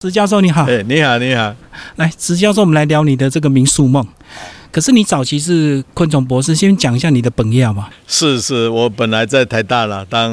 石教授你好，哎，你好，你好，来，石教授，我们来聊你的这个民宿梦。可是你早期是昆虫博士，先讲一下你的本业吧。是是，我本来在台大了，当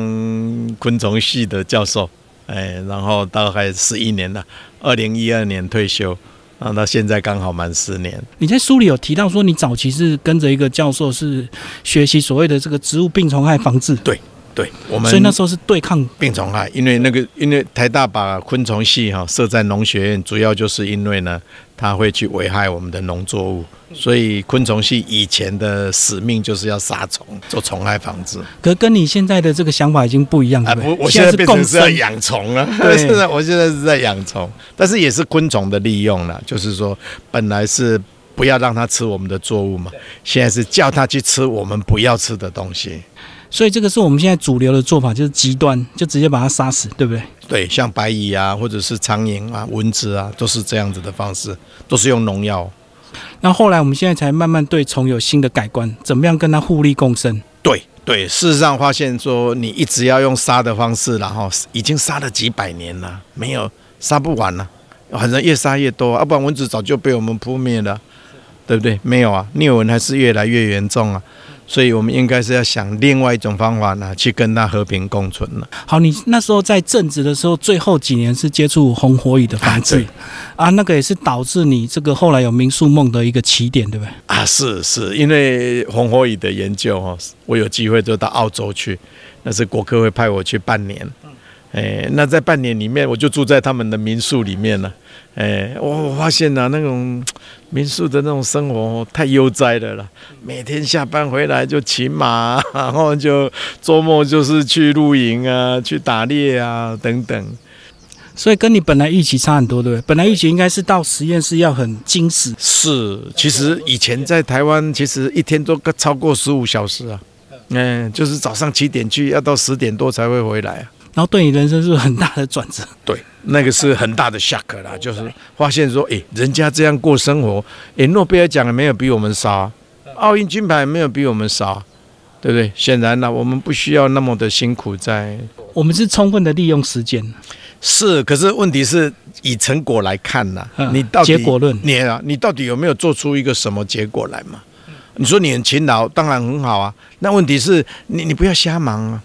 昆虫系的教授，哎，然后大概十一年了，二零一二年退休，然后到现在刚好满十年。你在书里有提到说，你早期是跟着一个教授，是学习所谓的这个植物病虫害防治。对。对我们，所以那时候是对抗病虫害，因为那个因为台大把昆虫系哈设在农学院，主要就是因为呢，它会去危害我们的农作物，所以昆虫系以前的使命就是要杀虫，做虫害防治。可跟你现在的这个想法已经不一样了。不，我现在变成是要养虫 了。对现在 我现在是在养虫，但是也是昆虫的利用了，就是说本来是不要让它吃我们的作物嘛，现在是叫它去吃我们不要吃的东西。所以这个是我们现在主流的做法，就是极端，就直接把它杀死，对不对？对，像白蚁啊，或者是苍蝇啊、蚊子啊，都是这样子的方式，都是用农药。那后来我们现在才慢慢对虫有新的改观，怎么样跟它互利共生？对对，事实上发现说，你一直要用杀的方式，然后已经杀了几百年了，没有杀不完了，反正越杀越多，要不然蚊子早就被我们扑灭了，对不对？没有啊，疟蚊还是越来越严重啊。所以，我们应该是要想另外一种方法呢，去跟它和平共存了。好，你那时候在正职的时候，最后几年是接触红火蚁的防治啊，那个也是导致你这个后来有民宿梦的一个起点，对不对？啊，是是，因为红火蚁的研究哦，我有机会就到澳洲去，那是国科会派我去半年。哎，那在半年里面，我就住在他们的民宿里面了。哎，我发现呐，那种 民宿的那种生活太悠哉的了。每天下班回来就骑马，然后就周末就是去露营啊，去打猎啊等等。所以跟你本来预期差很多，对不对？本来预期应该是到实验室要很精实。是，其实以前在台湾，其实一天都超过十五小时啊。嗯，就是早上七点去，要到十点多才会回来啊。然后对你人生是很大的转折，对，那个是很大的 shock 啦，就是发现说，哎，人家这样过生活，哎，诺贝尔奖也没有比我们少，奥运金牌没有比我们少，对不对？显然呢，我们不需要那么的辛苦，在我们是充分的利用时间，是，可是问题是以成果来看呢，你到底结果论，你啊，你到底有没有做出一个什么结果来嘛？你说你很勤劳，当然很好啊，那问题是你你不要瞎忙啊。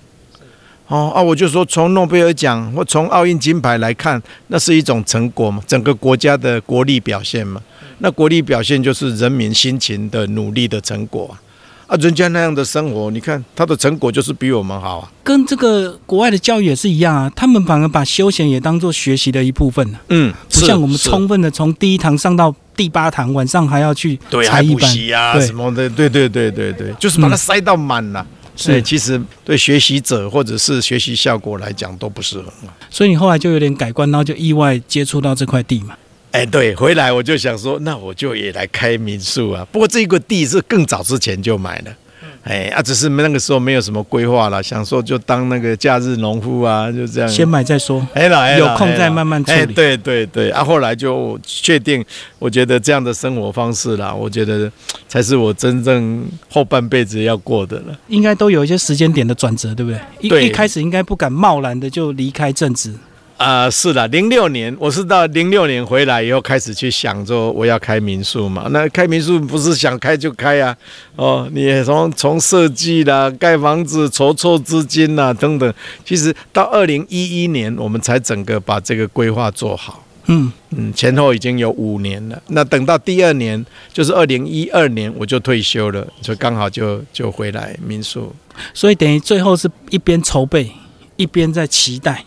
哦啊，我就说从诺贝尔奖或从奥运金牌来看，那是一种成果嘛，整个国家的国力表现嘛。那国力表现就是人民辛勤的努力的成果啊。啊，人家那样的生活，你看他的成果就是比我们好啊。跟这个国外的教育也是一样啊，他们反而把休闲也当做学习的一部分呢。嗯，不像我们充分的从第一堂上到第八堂，晚上还要去对还补习啊什么的，对对对对对，就是把它塞到满了。所以其实对学习者或者是学习效果来讲都不是很好。所以你后来就有点改观，然后就意外接触到这块地嘛。哎，对，回来我就想说，那我就也来开民宿啊。不过这个地是更早之前就买了。哎啊，只是那个时候没有什么规划了，想说就当那个假日农夫啊，就这样。先买再说，哎啦，有空再慢慢处理。对对对，啊，后来就确定，我觉得这样的生活方式啦，我觉得才是我真正后半辈子要过的了。应该都有一些时间点的转折，对不对？一一开始应该不敢贸然的就离开正职。啊，是的，零六年我是到零六年回来以后开始去想说我要开民宿嘛。那开民宿不是想开就开啊，哦，你从从设计啦、盖房子、筹措资金啦等等，其实到二零一一年我们才整个把这个规划做好。嗯嗯，前后已经有五年了。那等到第二年，就是二零一二年我就退休了，就刚好就就回来民宿。所以等于最后是一边筹备，一边在期待。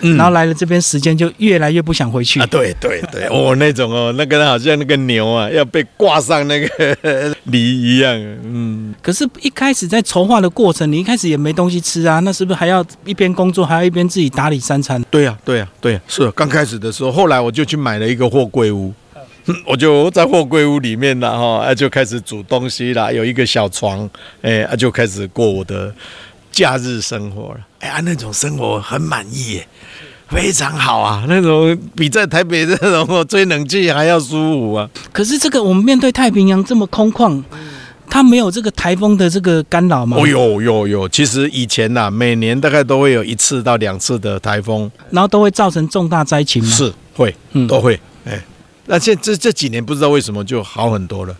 然后来了这边，时间就越来越不想回去啊！对对对，哦，那种哦，那个好像那个牛啊，要被挂上那个 犁一样。嗯，可是，一开始在筹划的过程，你一开始也没东西吃啊，那是不是还要一边工作，还要一边自己打理三餐？对呀，对呀，对，是刚开始的时候，后来我就去买了一个货柜屋，我就在货柜屋里面了哈，就开始煮东西啦，有一个小床，哎，就开始过我的。假日生活了，哎呀，那种生活很满意，非常好啊，那种比在台北这种吹冷气还要舒服啊。可是这个我们面对太平洋这么空旷，它没有这个台风的这个干扰吗？哦，有有有，其实以前呐、每年大概都会有一次到两次的台风，然后都会造成重大灾情吗？，是会嗯都会，哎，那现这这几年不知道为什么就好很多了，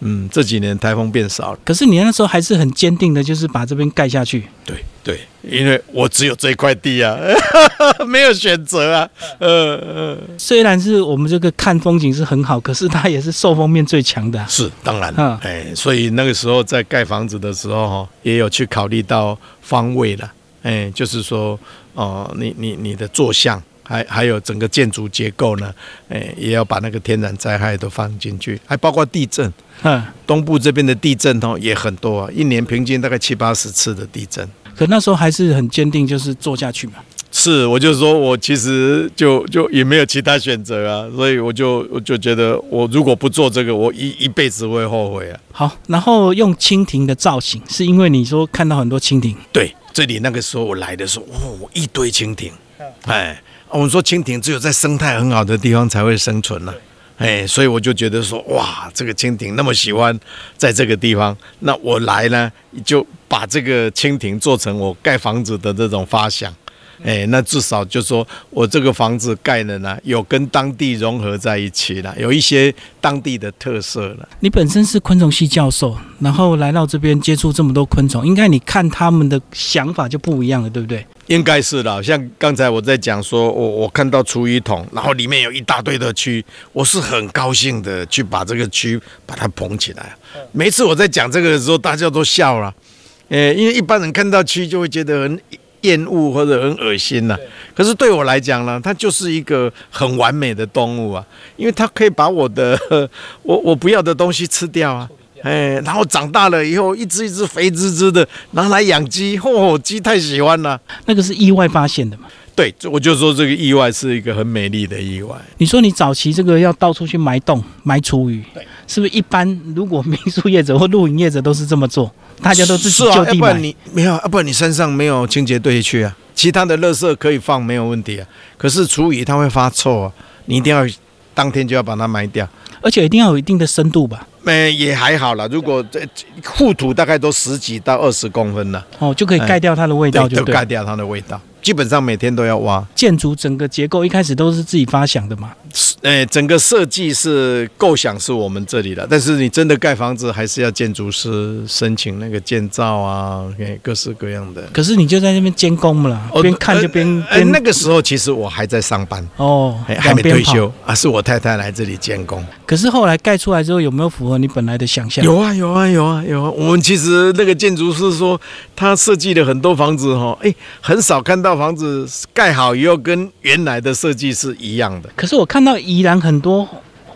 嗯，这几年台风变少了，可是你那时候还是很坚定的，就是把这边盖下去。对对，因为我只有这块地啊，没有选择啊，呃呃，虽然是我们这个看风景是很好，可是它也是受风面最强的啊、是当然嗯，哎，所以那个时候在盖房子的时候哈，也有去考虑到方位了，哎，就是说，哦、你你你的坐向，还还有整个建筑结构呢，哎，也要把那个天然灾害都放进去，还包括地震。嗯，东部这边的地震哦也很多啊，一年平均大概七八十次的地震。可那时候还是很坚定，就是做下去嘛。是，我就说我其实就就也没有其他选择啊，所以我就我就觉得我如果不做这个，我一一辈子会后悔啊。好，然后用蜻蜓的造型，是因为你说看到很多蜻蜓，对，这里那个时候我来的时候，哦，一堆蜻蜓，哎，我们说蜻蜓只有在生态很好的地方才会生存呢、哎，所以我就觉得说，哇，这个蜻蜓那么喜欢在这个地方，那我来呢，就把这个蜻蜓做成我盖房子的这种发想。哎，那至少就说我这个房子盖了呢，有跟当地融合在一起了，有一些当地的特色了。你本身是昆虫系教授，然后来到这边接触这么多昆虫，应该你看他们的想法就不一样了，对不对？应该是的，像刚才我在讲说，我我看到厨余桶，然后里面有一大堆的蛆，我是很高兴的去把这个蛆把它捧起来。每次我在讲这个的时候，大家都笑了，呃，因为一般人看到蛆就会觉得很厌恶或者很恶心呐、可是对我来讲呢，它就是一个很完美的动物啊，因为它可以把我的 我我不要的东西吃掉啊。哎，然后长大了以后，一只一只肥滋滋的拿来养鸡，嚯、鸡太喜欢了。那个是意外发现的嘛？对，我就说这个意外是一个很美丽的意外。你说你早期这个要到处去埋洞、埋厨余，是不是一般如果民宿业者或露营业者都是这么做，大家都自己就地埋？要不然你没有，要不然你身上没有清洁队去啊，其他的垃圾可以放没有问题啊。可是厨余它会发臭啊，你一定要当天就要把它埋掉。而且一定要有一定的深度吧？没也还好了，如果这护土大概都十几到二十公分了，哦，就可以盖掉它的味道。就盖掉它的味道。基本上每天都要挖。建筑整个结构一开始都是自己发想的嘛？呃，整个设计是构想是我们这里的，但是你真的盖房子还是要建筑师申请那个建造啊，给各式各样的。可是你就在那边监工嘛啦，哦边看就边呃，边那个时候其实我还在上班，哦哎，还没退。休啊，是我太太来这里监工。可是后来盖出来之后，有没有符合你本来的想象？有啊，有啊，有啊，有啊。我们其实那个建筑师说，他设计了很多房子哈，哎，很少看到房子盖好以后跟原来的设计是一样的。可是我看到宜兰很多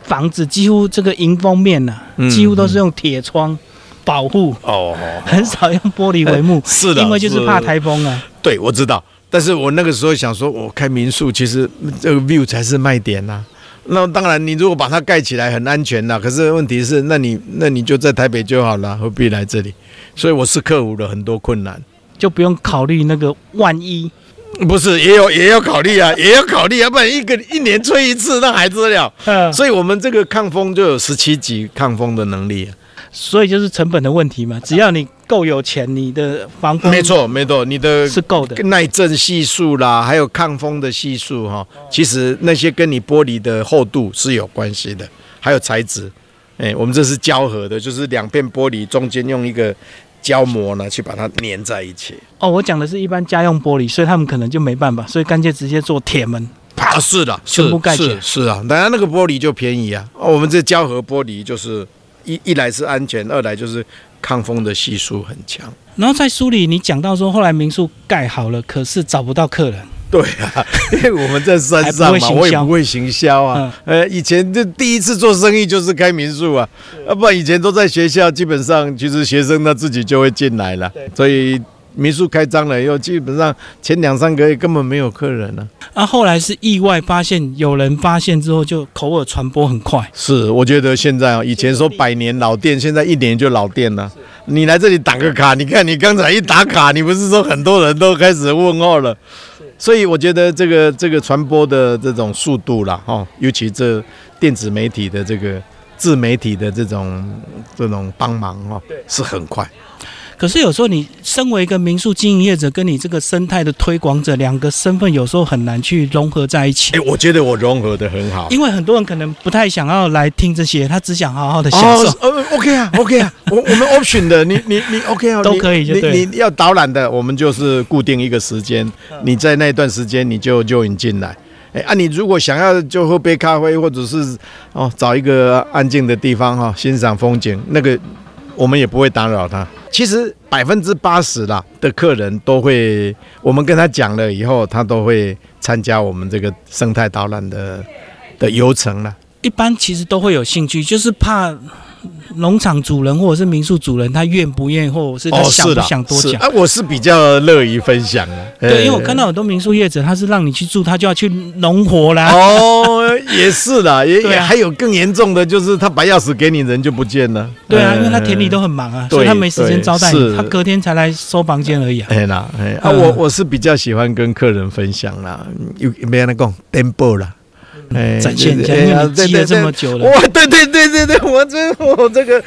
房子，几乎这个迎风面呐、嗯几乎都是用铁窗保护，哦，很少用玻璃帷幕，是的，因为就是怕台风啊。对，我知道。但是我那个时候想说，我开民宿，其实这个 view 才是卖点呐、那当然，你如果把它盖起来很安全呐、可是问题是，那你那你就在台北就好了，何必来这里？所以我是克服了很多困难。就不用考虑那个万一。不是，也有也要考虑啊，也要考虑，要不然一个一年吹一次，那还得了？嗯，所以我们这个抗风就有十七级抗风的能力、啊。所以就是成本的问题嘛。只要你够有钱，你的防风没错，没错，你的是够的。耐震系数啦，还有抗风的系数哈，其实那些跟你玻璃的厚度是有关系的，还有材质。哎，我们这是胶合的，就是两片玻璃中间用一个胶膜呢去把它粘在一起。哦，我讲的是一般家用玻璃，所以他们可能就没办法，所以干脆直接做铁门。啊，是的，全部盖起来是是啊，当然那个玻璃就便宜啊。哦，我们这胶合玻璃就是一一来是安全，二来就是抗风的系数很强。然后在书里你讲到说，后来民宿盖好了，可是找不到客人。对啊，因为我们在山上嘛，我也不会行销啊。呃，以前就第一次做生意就是开民宿啊，要不然以前都在学校，基本上其实学生他自己就会进来了，所以民宿开张了以后，基本上前两三个月根本没有客人了、啊，后来是意外发现，有人发现之后就口耳传播很快。是，我觉得现在啊，以前说百年老店，现在一年就老店了。你来这里打个卡，你看你刚才一打卡，你不是说很多人都开始问候了？所以我觉得这个这个传播的这种速度啦，哈，尤其这电子媒体的这个自媒体的这种这种帮忙哦，是很快。可是有时候你身为一个民宿经营业者，跟你这个生态的推广者，两个身份有时候很难去融合在一起哎、。我觉得我融合的很好。因为很多人可能不太想要来听这些，他只想好好的享受。哦，呃，OK 啊，OK 啊，我我们 option 的，你你你 OK 啊，都可以你你要导览的，我们就是固定一个时间，你在那段时间你就就引进来。哎啊，你如果想要就喝杯咖啡，或者是哦找一个安静的地方哈、欣赏风景，那个我们也不会打扰他。其实百分之八十啦的客人都会，我们跟他讲了以后，他都会参加我们这个生态导览的的游程了。一般其实都会有兴趣，就是怕农场主人或者是民宿主人他愿不愿意，或者是他哦，想不，想多讲。是啊，我是比较乐于分享的。对，因为我呃看到很多民宿业者，他是让你去住，他就要去农活啦。哦，也是的，也啊也还有更严重的，就是他把钥匙给你，人就不见了。对啊，呃因为他田里都很忙啊，所以他没时间招待你，他隔天才来收房间而已啊。哎啦，哎啊，嗯我我是比较喜欢跟客人分享啦，有没人讲 demo 啦，哎展现一下，对因为这么久了。哇，对对对对对，我这我这个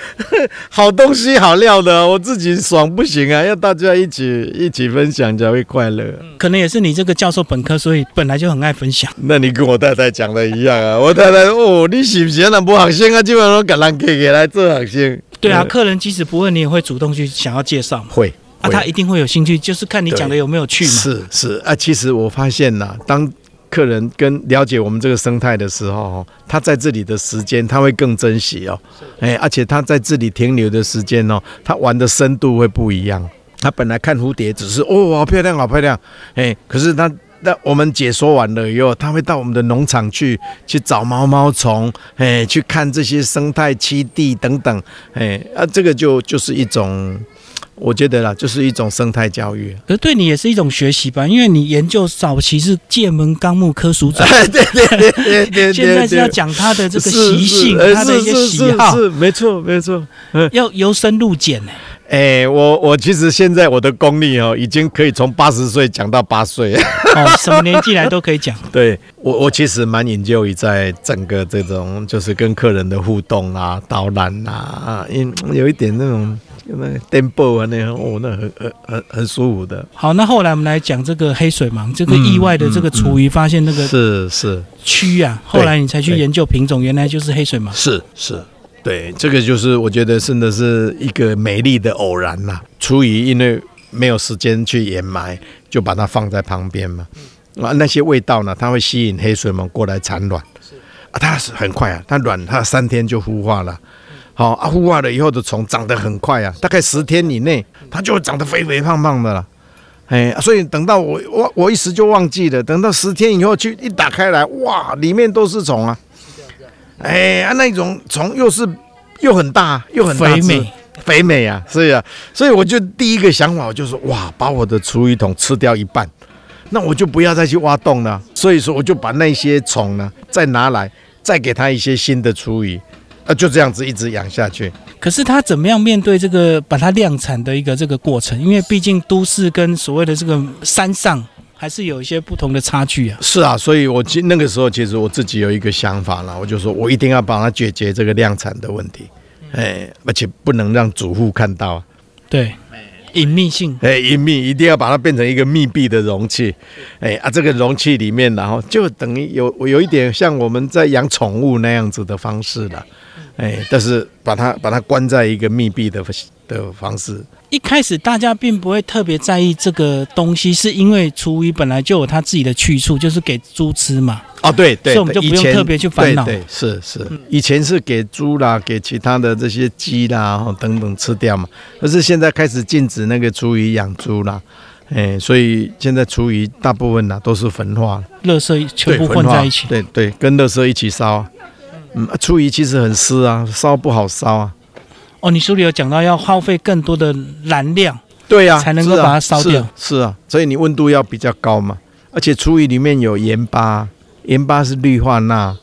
好东西好料的，我自己爽不行啊，要大家一起一起分享才会快乐。可能也是你这个教授本科，所以本来就很爱分享。那你跟我太太讲的一样啊，我太太哦，你是不是那不学生啊？基本上给人给给来做学生。对啊，呃客人即使不问，你也会主动去想要介绍。会，啊，他一定会有兴趣，就是看你讲的有没有趣嘛。是是啊，其实我发现呐、当客人跟了解我们这个生态的时候，哦，他在这里的时间他会更珍惜哦，哎，而且他在这里停留的时间哦，他玩的深度会不一样。他本来看蝴蝶只是哦，好漂亮，好漂亮，哎，可是他。那我们解说完了以后，他会到我们的农场去去找毛毛虫，哎，去看这些生态栖地等等，哎啊，这个就就是一种，我觉得啦，就是一种生态教育。可是对你也是一种学习吧，因为你研究早期是剑门纲目科属种，对对对对对，现在是要讲他的这个是习性，是呃他的一些喜好，是是没错没错。要由深入简呢。哎，我我其实现在我的功力哦，已经可以从八十岁讲到八岁。哦，什么年纪来都可以讲。对我我其实蛮研究于在整个这种就是跟客人的互动啊、导览啊啊，因有一点那种那个 tempo 啊那样，哦，那很很很很舒服的。好，那后来我们来讲这个黑水虻，这个嗯意外的这个厨余发现那个是是蛆啊，后来你才去研究品种，原来就是黑水虻。是是，对，这个就是我觉得真的是一个美丽的偶然呐、厨余因为没有时间去掩埋，就把它放在旁边嘛。啊，那些味道呢，它会吸引黑水虻过来产卵。啊，它是很快啊，它卵它三天就孵化了。好、啊，孵化了以后的虫长得很快啊，大概十天以内，它就会长得肥肥胖胖的了。哎，所以等到我我我一时就忘记了，等到十天以后去一打开来，哇，里面都是虫啊！哎啊，那种虫又是又很大又很大肥美，肥美啊，是啊，所以我就第一个想法我就说，哇，把我的厨余桶吃掉一半，那我就不要再去挖洞了。所以说，我就把那些虫呢再拿来，再给它一些新的厨余，啊，就这样子一直养下去。可是他怎么样面对这个把它量产的一个这个过程？因为毕竟都市跟所谓的这个山上还是有一些不同的差距啊。是啊，所以我其那个时候其实我自己有一个想法了，我就说我一定要帮他解决这个量产的问题，哎，而且不能让主妇看到啊。对，隐秘性。哎，隐秘一定要把它变成一个密闭的容器，哎啊，这个容器里面，然后就等于有有一点像我们在养宠物那样子的方式了，哎，但是把它把它关在一个密闭的的方式，一开始大家并不会特别在意这个东西，是因为厨余本来就有它自己的去处，就是给猪吃嘛。哦，对对，所以我们就不用特别去烦恼对对，是是，以前是给猪啦，给其他的这些鸡啦，哦等等吃掉嘛。可是现在开始禁止那个厨余养猪啦，哎，所以现在厨余大部分呐都是焚化，垃圾全部混在一起。对对，跟垃圾一起烧啊。嗯，啊厨余其实很湿啊，烧不好烧啊。哦，你书里有讲到要耗费更多的燃料，对呀、啊才能够把它烧掉是。是啊，所以你温度要比较高嘛，而且厨余里面有盐巴，盐巴是氯化钠，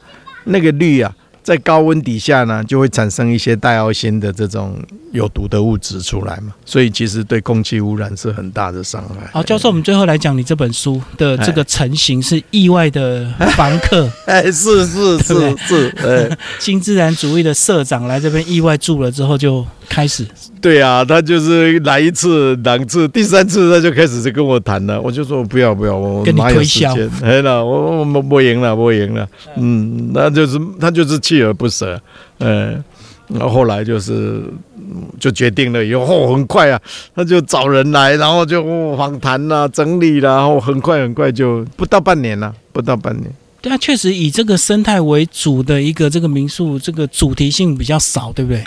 那个氯啊，在高温底下呢，就会产生一些带奥辛的这种有毒的物质出来嘛，所以其实对空气污染是很大的伤害。好，教授，我们最后来讲你这本书的这个成型是意外的房客，哎，是是是是，哎，新自然主义的社长来这边意外住了之后就开始，对啊，他就是来一次两次，第三次他就开始就跟我谈了，我就说不要不要，我跟你推销，哎了，我我我不赢了，不赢了，嗯，那就是他就是锲而不舍，嗯，然后后来就是就决定了以后，很快啊，他就找人来，然后就访谈啦、整理啦，然后很快很快就不到半年了，不到半年。对啊，确实以这个生态为主的一个这个民宿，这个主题性比较少，对不对？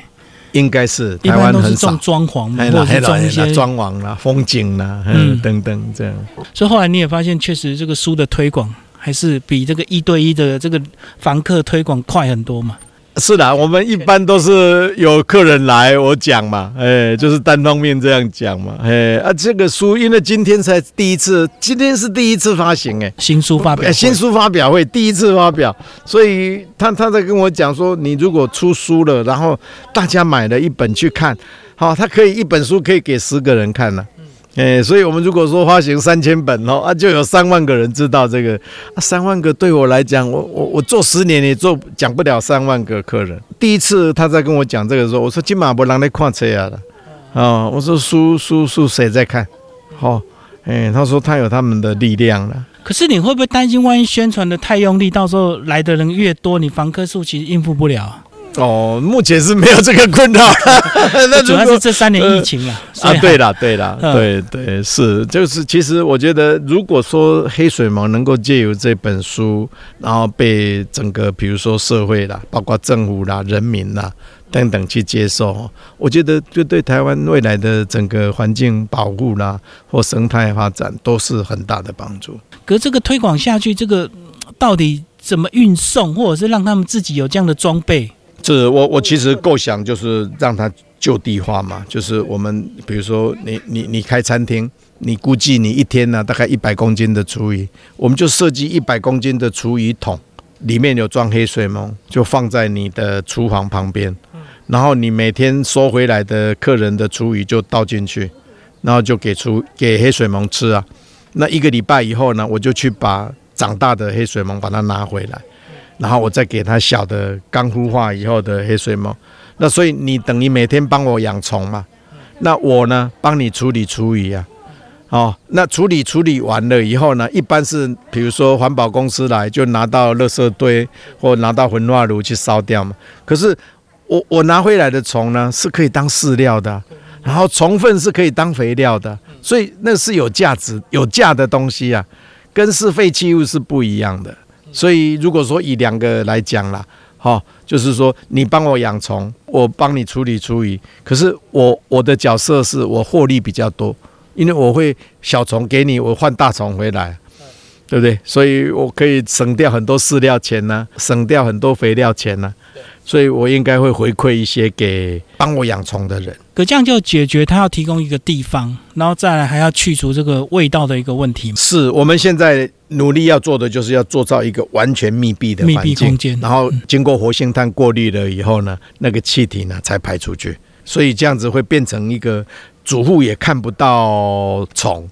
应该是台湾很少装潢，或者装一些装潢啦、风景啦，嗯，等等这样。所以后来你也发现，确实这个书的推广还是比这个一对一的这个房客推广快很多嘛。是的，我们一般都是有客人来我讲嘛，哎，就是单方面这样讲嘛，哎啊，这个书因为今天才第一次，今天是第一次发行，哎，新书发表，新书发表会第一次发表，所以他他在跟我讲说，你如果出书了，然后大家买了一本去看，好，他可以一本书可以给十个人看了。哎，所以我们如果说发行三千本哦，啊，就有三万个人知道这个，啊，三万个对我来讲，我我我做十年也做讲不了三万个客人。第一次他在跟我讲这个时候，我说金马不让你看车啊了，啊，我说书书书谁在看？好，哎，他说他有他们的力量了。可是你会不会担心，万一宣传的太用力，到时候来的人越多，你房客数其实应付不了？哦，目前是没有这个困扰，那主要是这三年疫情啊啊。对了，对了，对对是，就是其实我觉得，如果说黑水虻能够借由这本书，然后被整个比如说社会啦，包括政府啦、人民啦等等去接受，我觉得就对台湾未来的整个环境保护啦或生态发展都是很大的帮助。可这个推广下去，这个到底怎么运送，或者是让他们自己有这样的装备？是我我其实构想就是让它就地化嘛，就是我们比如说你你你开餐厅，你估计你一天呢大概一百公斤的厨余，我们就设计一百公斤的厨余桶，里面有装黑水虻，就放在你的厨房旁边，然后你每天收回来的客人的厨余就倒进去，然后就给出给黑水虻吃啊，那一个礼拜以后呢，我就去把长大的黑水虻把它拿回来。然后我再给它小的刚孵化以后的黑水虻，那所以你等于每天帮我养虫嘛，那我呢帮你处理厨余啊，哦，那处理处理完了以后呢，一般是比如说环保公司来就拿到垃圾堆或拿到焚化炉去烧掉嘛。可是我我拿回来的虫呢是可以当饲料的，然后虫粪是可以当肥料的，所以那是有价值有价的东西啊，跟是废弃物是不一样的。所以，如果说以两个来讲啦，哈，就是说你帮我养虫，我帮你处理厨余，可是我我的角色是我获利比较多，因为我会小虫给你，我换大虫回来，对不对？所以我可以省掉很多饲料钱呢，省掉很多肥料钱呢。所以我应该会回馈一些给帮我养虫的人。可这样就解决他要提供一个地方，然后再来还要去除这个味道的一个问题。是我们现在努力要做的，就是要做造一个完全密闭的密闭空间，然后经过活性炭过滤了以后呢，那个气体呢才排出去。所以这样子会变成一个主户也看不到虫。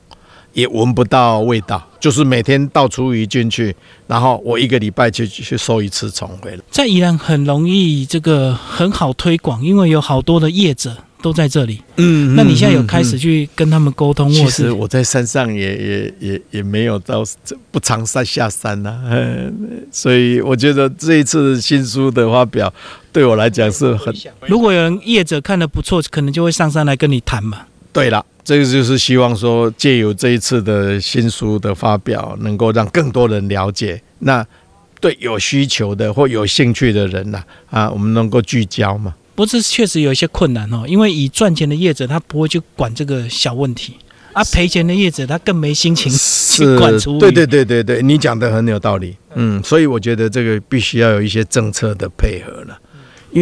也闻不到味道，就是每天倒厨余进去，然后我一个礼拜去去收一次虫回来。在宜兰很容易这个很好推广，因为有好多的业者都在这里。嗯，那你现在有开始去跟他们沟通？其实我在山上也也也也没有到不常山下山呐，所以我觉得这一次新书的发表对我来讲是很。如果有人业者看的不错，可能就会上山来跟你谈嘛。对了。这个就是希望说，借由这一次的新书的发表，能够让更多人了解。那对有需求的或有兴趣的人呐，啊，我们能够聚焦嘛？不是，确实有一些困难哦。因为以赚钱的业者，他不会去管这个小问题啊；赔钱的业者，他更没心情去 管出。对对对对对，你讲的很有道理。嗯，所以我觉得这个必须要有一些政策的配合了，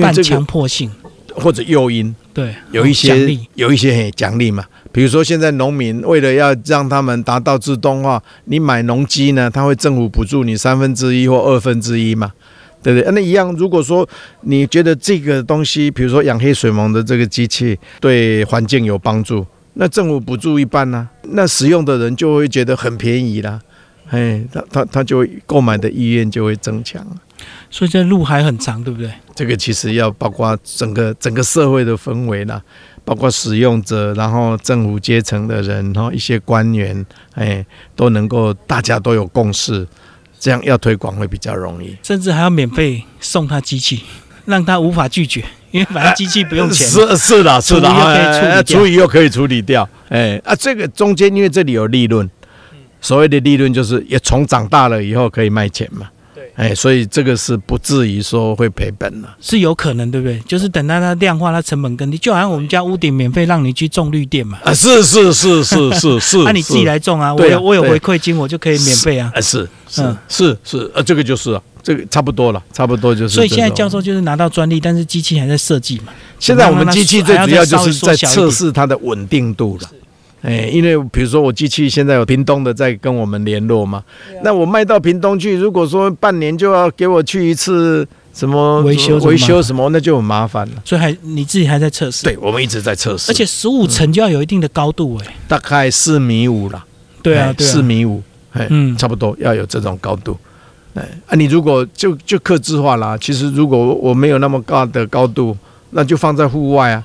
半强迫性或者诱因。对，有一些有一些奖励嘛。比如说，现在农民为了要让他们达到自动化，你买农机呢，他会政府补助你三分之一或二分之一嘛。对不对？那一样，如果说你觉得这个东西，比如说养黑水虻的这个机器对环境有帮助，那政府补助一半呢，那使用的人就会觉得很便宜啦，哎，他他他就会购买的意愿就会增强。所以这路还很长，对不对？这个其实要包括整个整个社会的氛围啦，包括使用者，然后政府阶层的人，然后一些官员，哎，都能够大家都有共识。这样要推广会比较容易，甚至还要免费送他机器，让他无法拒绝，因为反正机器不用钱。是是的，是的，厨余又可以处理掉。哎啊，这个中间因为这里有利润，所谓的利润就是也从长大了以后可以卖钱嘛。哎，所以这个是不至于说会赔本了，是有可能，对不对？就是等到它量化，它成本更低，就好像我们家屋顶免费让你去种绿电嘛。啊，是是是是是是，那 你自己来种啊，我有我有回馈金，我就可以免费啊。啊，是是是是，呃，这个就是啊，这个差不多了，差不多就是。所以现在教授就是拿到专利，但是机器还在设计嘛。现在我们机器最主要就是在测试它的稳定度了。哎，因为比如说我机器现在有屏东的在跟我们联络嘛，那我卖到屏东去，如果说半年就要给我去一次什么维修维修什么，那就很麻烦了。所以还你自己还在测试？对，我们一直在测试。而且十五层就要有一定的高度哎，大概四米五了。对啊，四米五，哎，嗯，差不多要有这种高度。哎，啊，你如果就就克制化啦，其实如果我没有那么高的高度，那就放在户外啊。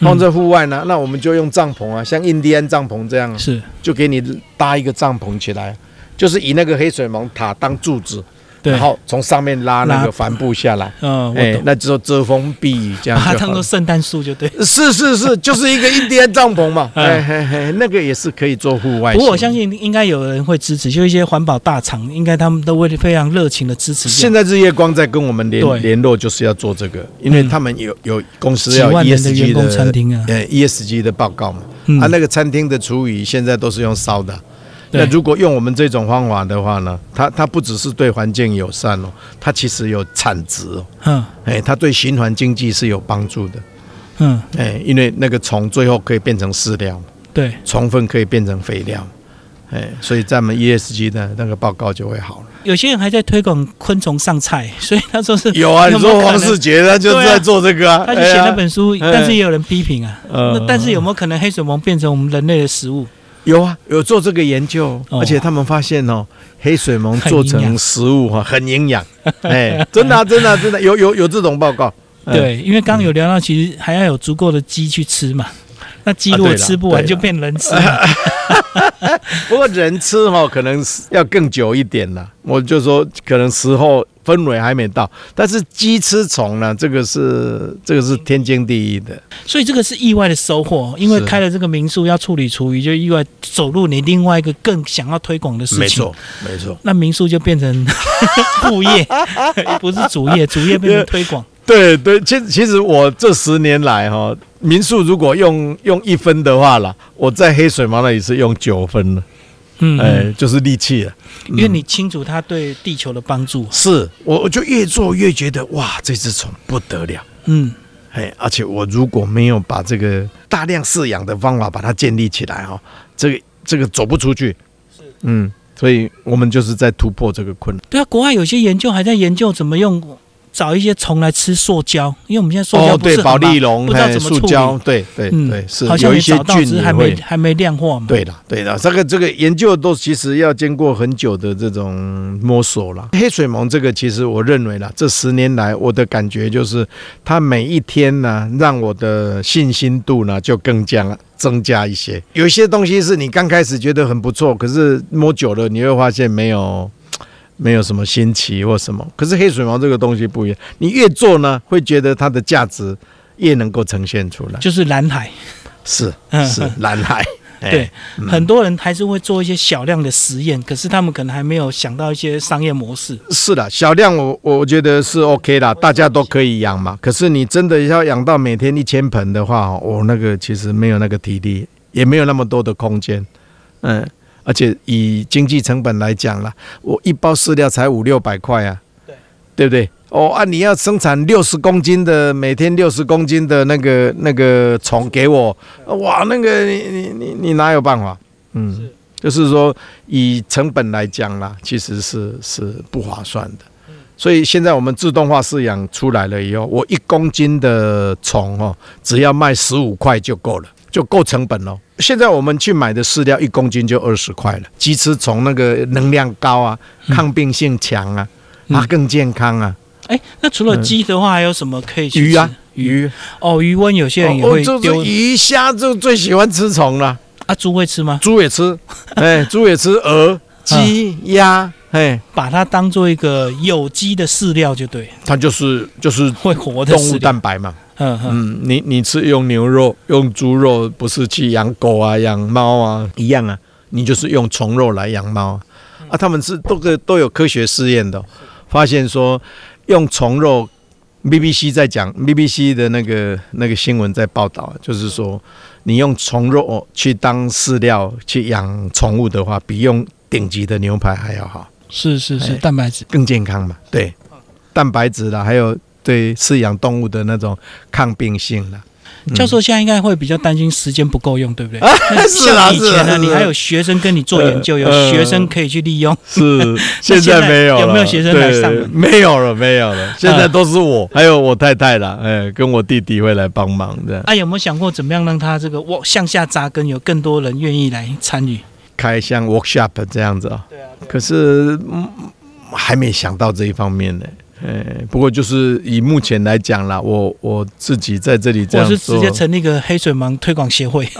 放在户外呢，那我们就用帐篷啊，像印第安帐篷这样，是就给你搭一个帐篷起来，就是以那个黑水虻塔当柱子。然后从上面拉那个帆布下来，嗯，哎，那之后遮风避雨这样，把它当做圣诞树就对。是是是，就是一个印第安帐篷嘛，哎嘿嘿，那个也是可以做户外。不过我相信应该有人会支持，就一些环保大厂，应该他们都会非常热情的支持。现在日月光在跟我们联联络，就是要做这个，因为他们有有公司要 ESG 的餐厅啊，呃 ESG 的报告嘛，啊那个餐厅的厨余现在都是用烧的。那如果用我们这种方法的话呢？它它不只是对环境友善哦，它其实有产值哦。嗯，哎，它对循环经济是有帮助的。嗯，哎，因为那个虫最后可以变成饲料，对，虫粪可以变成肥料，哎，所以在我们 ESG 的那个报告就会好了。有些人还在推广昆虫上菜，所以他说是有啊。你说黄世杰他就在做这个啊，他就写那本书，但是也有人批评啊。那但是有没有可能黑水虻变成我们人类的食物？有啊，有做这个研究，而且他们发现哦，黑水虻做成食物哈，很营养。哎，真的，真的，真的有有有这种报告。对，因为刚刚有聊到，其实还要有足够的鸡去吃嘛。那鸡如果吃不完，就变人吃了。不过人吃哈，可能要更久一点了。我就说，可能时候。氛围还没到，但是鸡吃虫呢，这个是这个是天经地义的，所以这个是意外的收获。因为开了这个民宿要处理厨余，就意外走入你另外一个更想要推广的事情。没错，没错。那民宿就变成副业，不是主业，主业变成推广。对对，其其实我这十年来哈，民宿如果用用一分的话了，我在黑水毛那里是用九分了。嗯，哎，就是力气了，因为你清楚它对地球的帮助。是，我我就越做越觉得哇，这只虫不得了。嗯，哎，而且我如果没有把这个大量饲养的方法把它建立起来哈，这个这个走不出去。是，嗯，所以我们就是在突破这个困难。对啊，国外有些研究还在研究怎么用。找一些虫来吃塑胶，因为我们现在塑胶不是保利龙，不知道怎么处理。对对对，是有一些菌还没还没量化嘛。对的对的，这个这个研究都其实要经过很久的这种摸索了。黑水虻这个其实我认为啦，这十年来我的感觉就是，它每一天呢，让我的信心度呢就更加增加一些。有一些东西是你刚开始觉得很不错，可是摸久了你会发现没有。没有什么新奇或什么，可是黑水毛这个东西不一样，你越做呢，会觉得它的价值越能够呈现出来。就是蓝海，是是蓝海。对，很多人还是会做一些小量的实验，可是他们可能还没有想到一些商业模式。是的，小量我我觉得是 OK 的，大家都可以养嘛。可是你真的要养到每天一千盆的话，我那个其实没有那个体力，也没有那么多的空间。嗯。而且以经济成本来讲啦，我一包饲料才五六百块啊，对对不对？哦啊，你要生产六十公斤的，每天六十公斤的那个那个虫给我，哇，那个你你你你哪有办法？嗯，就是说以成本来讲啦，其实是是不划算的。所以现在我们自动化饲养出来了以后，我一公斤的虫哦，只要卖十五块就够了，就够成本了。现在我们去买的饲料一公斤就二十块了。鸡吃虫那个能量高啊，抗病性强啊，它更健康啊。哎，那除了鸡的话，还有什么可以去鱼啊？鱼哦，鱼温有些人也会丢。鱼虾就最喜欢吃虫了。啊，猪会吃吗？猪也吃，哎，猪也吃鹅、鸡、鸭，哎，把它当做一个有机的饲料就对。它就是就是会活的动物蛋白嘛。嗯嗯，你你吃用牛肉、用猪肉，不是去养狗啊、养猫啊一样啊？你就是用虫肉来养猫啊？他们是都个都有科学试验的，发现说用虫肉。BBC 在讲 BBC 的那个那个新闻在报道，就是说你用虫肉去当饲料去养宠物的话，比用顶级的牛排还要好。是是是，蛋白质更健康嘛？对，蛋白质啦，还有对饲养动物的那种抗病性了。教授现在应该会比较担心时间不够用，对不对？是啊，以前呢，你还有学生跟你做研究，有学生可以去利用。是，现在没有有没有学生来上？没有了，没有了。现在都是我，还有我太太啦，哎，跟我弟弟会来帮忙的。啊，有没有想过怎么样让他这个往向下扎根，有更多人愿意来参与？开箱 workshop 这样子啊？对啊。可是还没想到这一方面呢。哎，不过就是以目前来讲啦，我我自己在这里这样我是直接成立个黑水盲推广协会。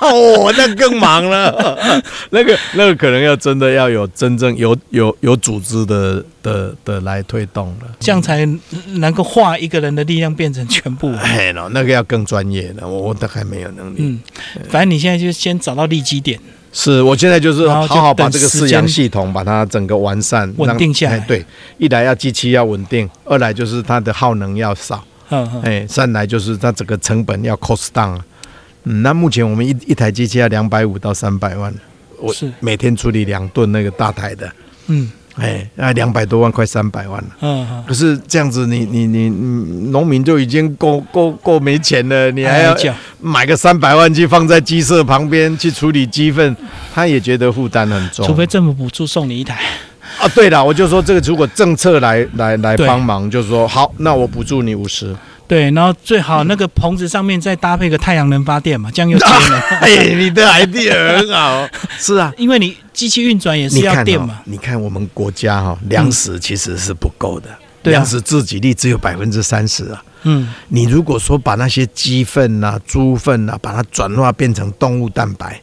哦，那更忙了。那个那个可能要真的要有真正有有有组织的的的来推动了，这样才能够化一个人的力量变成全部。哎，那个要更专业的，我我都还没有能力。嗯，反正你现在就先找到利基点。是我现在就是好好把这个饲养系统把它整个完善稳定下来。对，一来要机器要稳定，二来就是它的耗能要少，哎，三来就是它整个成本要 cost down。嗯，那目前我们一一台机器要两百五到三百万，我是每天处理两吨那个大台的，嗯。哎，那两百多万，快三百万了。嗯，可是这样子，你你你农民就已经够够够没钱了，你还要买个三百万去放在鸡舍旁边去处理鸡粪，他也觉得负担很重。除非政府补助送你一台。啊，对了，我就说这个，如果政策来来来帮忙，就是说好，那我补助你五十。对，然后最好那个棚子上面再搭配个太阳能发电嘛，这样又节能。哎，你的 idea 很好。是啊，因为你机器运转也是要电嘛。你看我们国家哈，粮食其实是不够的，粮食自给率只有百分之三十啊。嗯，你如果说把那些鸡粪呐、猪粪呐，把它转化变成动物蛋白，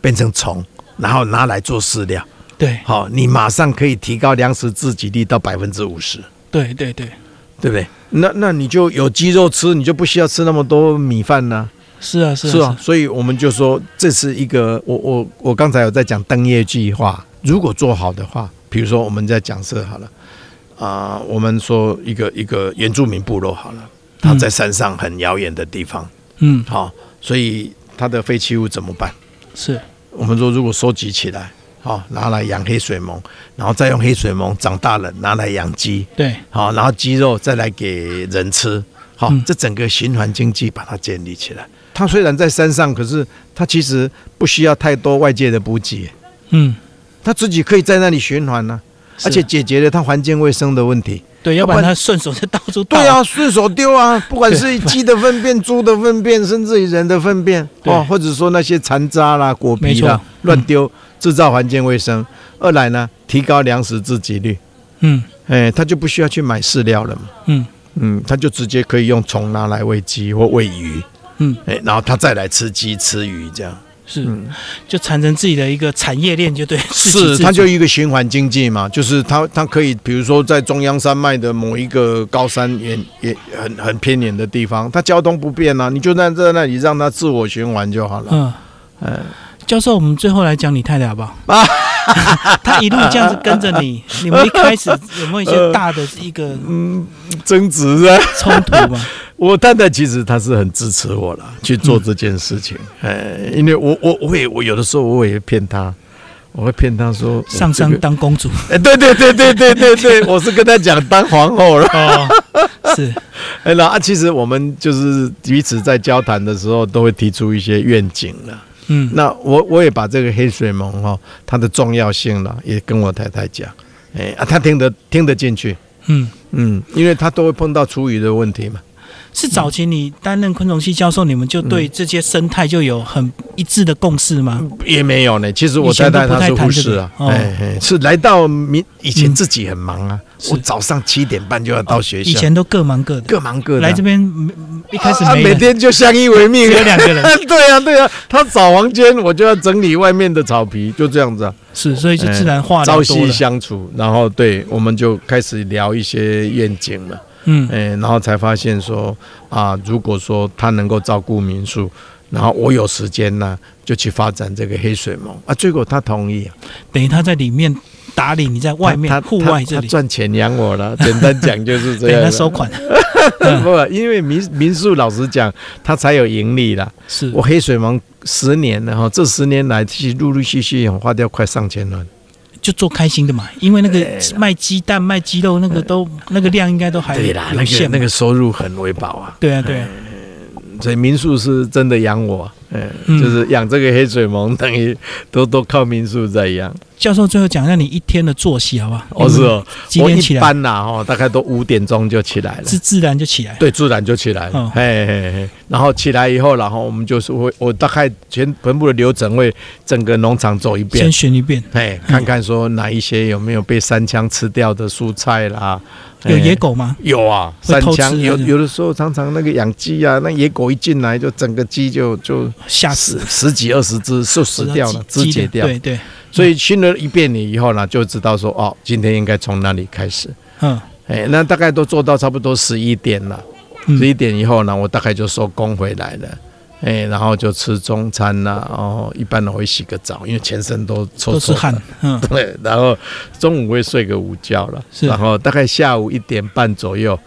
变成虫，然后拿来做饲料，对，好，你马上可以提高粮食自给率到百分之五十。对对对。对不对？那那你就有鸡肉吃，你就不需要吃那么多米饭呢。是啊，是是啊。所以我们就说，这是一个我我我刚才有在讲登业计划，如果做好的话，比如说我们在讲设好了啊，我们说一个一个原住民部落好了，他在山上很遥远的地方，嗯，好，所以他的废弃物怎么办？是我们说如果收集起来。好，拿来养黑水虻，然后再用黑水虻长大了拿来养鸡。对，好，然后鸡肉再来给人吃。好，这整个循环经济把它建立起来。它虽然在山上，可是它其实不需要太多外界的补给。嗯，它自己可以在那里循环呢，而且解决了它环境卫生的问题。对，要不然它顺手就到处对啊，顺手丢啊，不管是鸡的粪便、猪的粪便，甚至于人的粪便哦，或者说那些残渣啦、果皮啦，乱丢。制造环境卫生，二来呢，提高粮食自给率。嗯，哎，他就不需要去买饲料了嘛。嗯嗯，他就直接可以用虫拿来喂鸡或喂鱼。嗯，哎，然后他再来吃鸡吃鱼，这样是，就产生自己的一个产业链，就对。是，它就一个循环经济嘛，就是它它可以，比如说在中央山脉的某一个高山也也很很偏远的地方，它交通不便啊，你就在在那里让它自我循环就好了。嗯，哎。教授，我们最后来讲你太太好不好？啊，他一路这样子跟着你，你们一开始有没有一些大的一个嗯争执啊冲突吗？我太太其实她是很支持我了去做这件事情，哎，因为我我我也我有的时候我也骗她，我会骗她说上山当公主，哎，对对对对对对对，我是跟她讲当皇后了，是，哎，那啊，其实我们就是彼此在交谈的时候都会提出一些愿景了。嗯，那我我也把这个黑水虻哈，它的重要性了，也跟我太太讲，哎啊，她听得听得进去，嗯，嗯，因为他都会碰到厨余的问题嘛。是早期你担任昆虫系教授，你们就对这些生态就有很一致的共识吗？也没有呢，其实我以前太太她是护士啊，哦哎哎，是来到明以前自己很忙啊，我早上七点半就要到学校，以前都各忙各的，各忙各的。啊，来这边嗯一开始每天就相依为命只有两个人，对啊，对啊，他扫房间，我就要整理外面的草皮，就这样子啊，是，所以就自然化朝夕。相处，然后对，我们就开始聊一些愿景了，嗯，哎，然后才发现说啊，如果说他能够照顾民宿，然后我有时间呢，就去发展这个黑水虻啊，结果他同意啊，等于他在里面打理，你在外面他户外这里，赚钱养我了，简单讲就是这等样。他收款 不，因为民民宿老实讲，他才有盈利啦。是我黑水虻十年了哈，这十年来其实陆陆续续花掉快上千万。就做开心的嘛，因为那个卖鸡蛋、卖鸡肉那个都那个量应该都还对啦，那个那个收入很微薄啊，对啊对啊，所以民宿是真的养我，嗯，嗯就是养这个黑水虻，等于都都靠民宿在养。教授最后讲一下你一天的作息好不好？哦，是哦，几点起来？般呐，哈，大概都五点钟就起来了。是自然就起来。对，自然就起来了哦，嘿嘿嘿。然后起来以后，然后我们就是会，我大概全全部的流程会整个农场走一遍先，选一遍，哎，看看说哪一些有没有被山枪吃掉的蔬菜啦。有哎野狗吗？有啊，三枪有有的时候常常那个养鸡啊，那野狗一进来就整个鸡就就吓死十，几二十只就死掉了，肢解掉。对对，所以训了一遍你以后呢，就知道说哦，今天应该从哪里开始。嗯哎，那大概都做到差不多十一点了。十嗯一点以后呢，我大概就收工回来了。哎，然后就吃中餐啦、然后一般我会洗个澡，因为全身都臭臭都是汗，嗯。对，然后中午会睡个午觉了，是。然后大概下午一点半左右，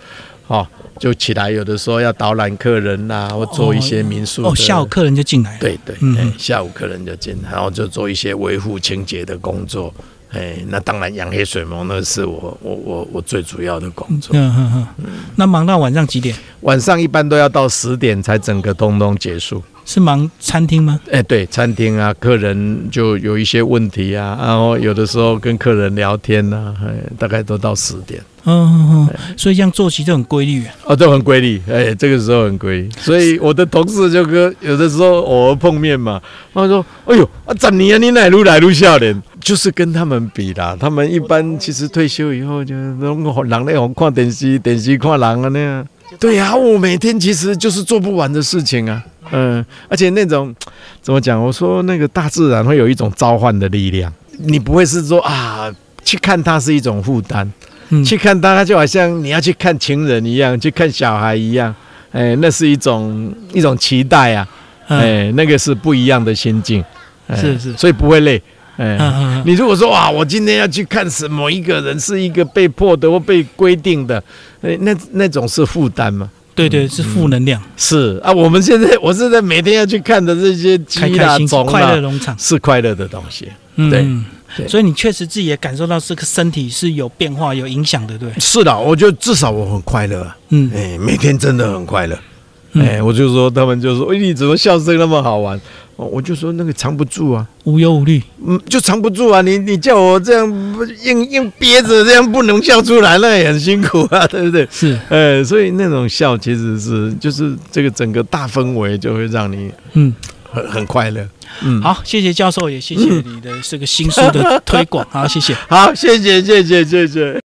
哦，就起来，有的时候要导览客人呐、或做一些民宿的哦，下午客人就进来了，对对，嗯。哎，下午客人就进来，然后就做一些维护清洁的工作。哎，那当然养黑水虻那是我我我我最主要的工作。嗯嗯嗯，那忙到晚上几点？晚上一般都要到十点才整个通通结束。是忙餐厅吗？哎，对，餐厅啊，客人就有一些问题啊，然后有的时候跟客人聊天呐、哎，大概都到十点。嗯所以这样作息就很规律。哦，都很规律，哎，这个时候很规律，所以我的同事就跟有的时候偶尔碰面嘛，他说：“哎呦，啊，怎你啊，你哪路来路笑脸？”就是跟他们比啦，他们一般其实退休以后就人那种看电视，电视看人啊那样。对呀、我每天其实就是做不完的事情啊，嗯，而且那种怎么讲？我说那个大自然会有一种召唤的力量，你不会是说啊，去看它是一种负担。嗯，去看它，就好像你要去看情人一样，去看小孩一样，哎，那是一种一种期待啊，嗯。哎，那个是不一样的心境，哎是是。所以不会累，哎。你如果说哇，我今天要去看什么一个人是一个被迫的或被规定的，哎，那那种是负担吗？对对，是负能量，是啊，我们现在 我是在每天要去看的这些鸡啦、开开心心，虫快乐，农场。是快乐的东西。对嗯嗯对所以你确实自己也感受到这个身体是有变化、有影响的，对？是的，我觉得至少我很快乐啊，嗯哎，每天真的很快乐。嗯哎、我就说他们就说，哎，你怎么笑声那么好玩？哦，我就说那个藏不住啊，无忧无虑。嗯，就藏不住啊。你你叫我这样不硬硬憋着，这样不能笑出来，那也很辛苦啊，对不对？是，呃，所以那种笑其实是就是这个整个大氛围就会让你嗯，很很快乐。嗯，好，谢谢教授，也谢谢你的这个新书的推广，好，谢谢。好，谢谢谢谢谢谢。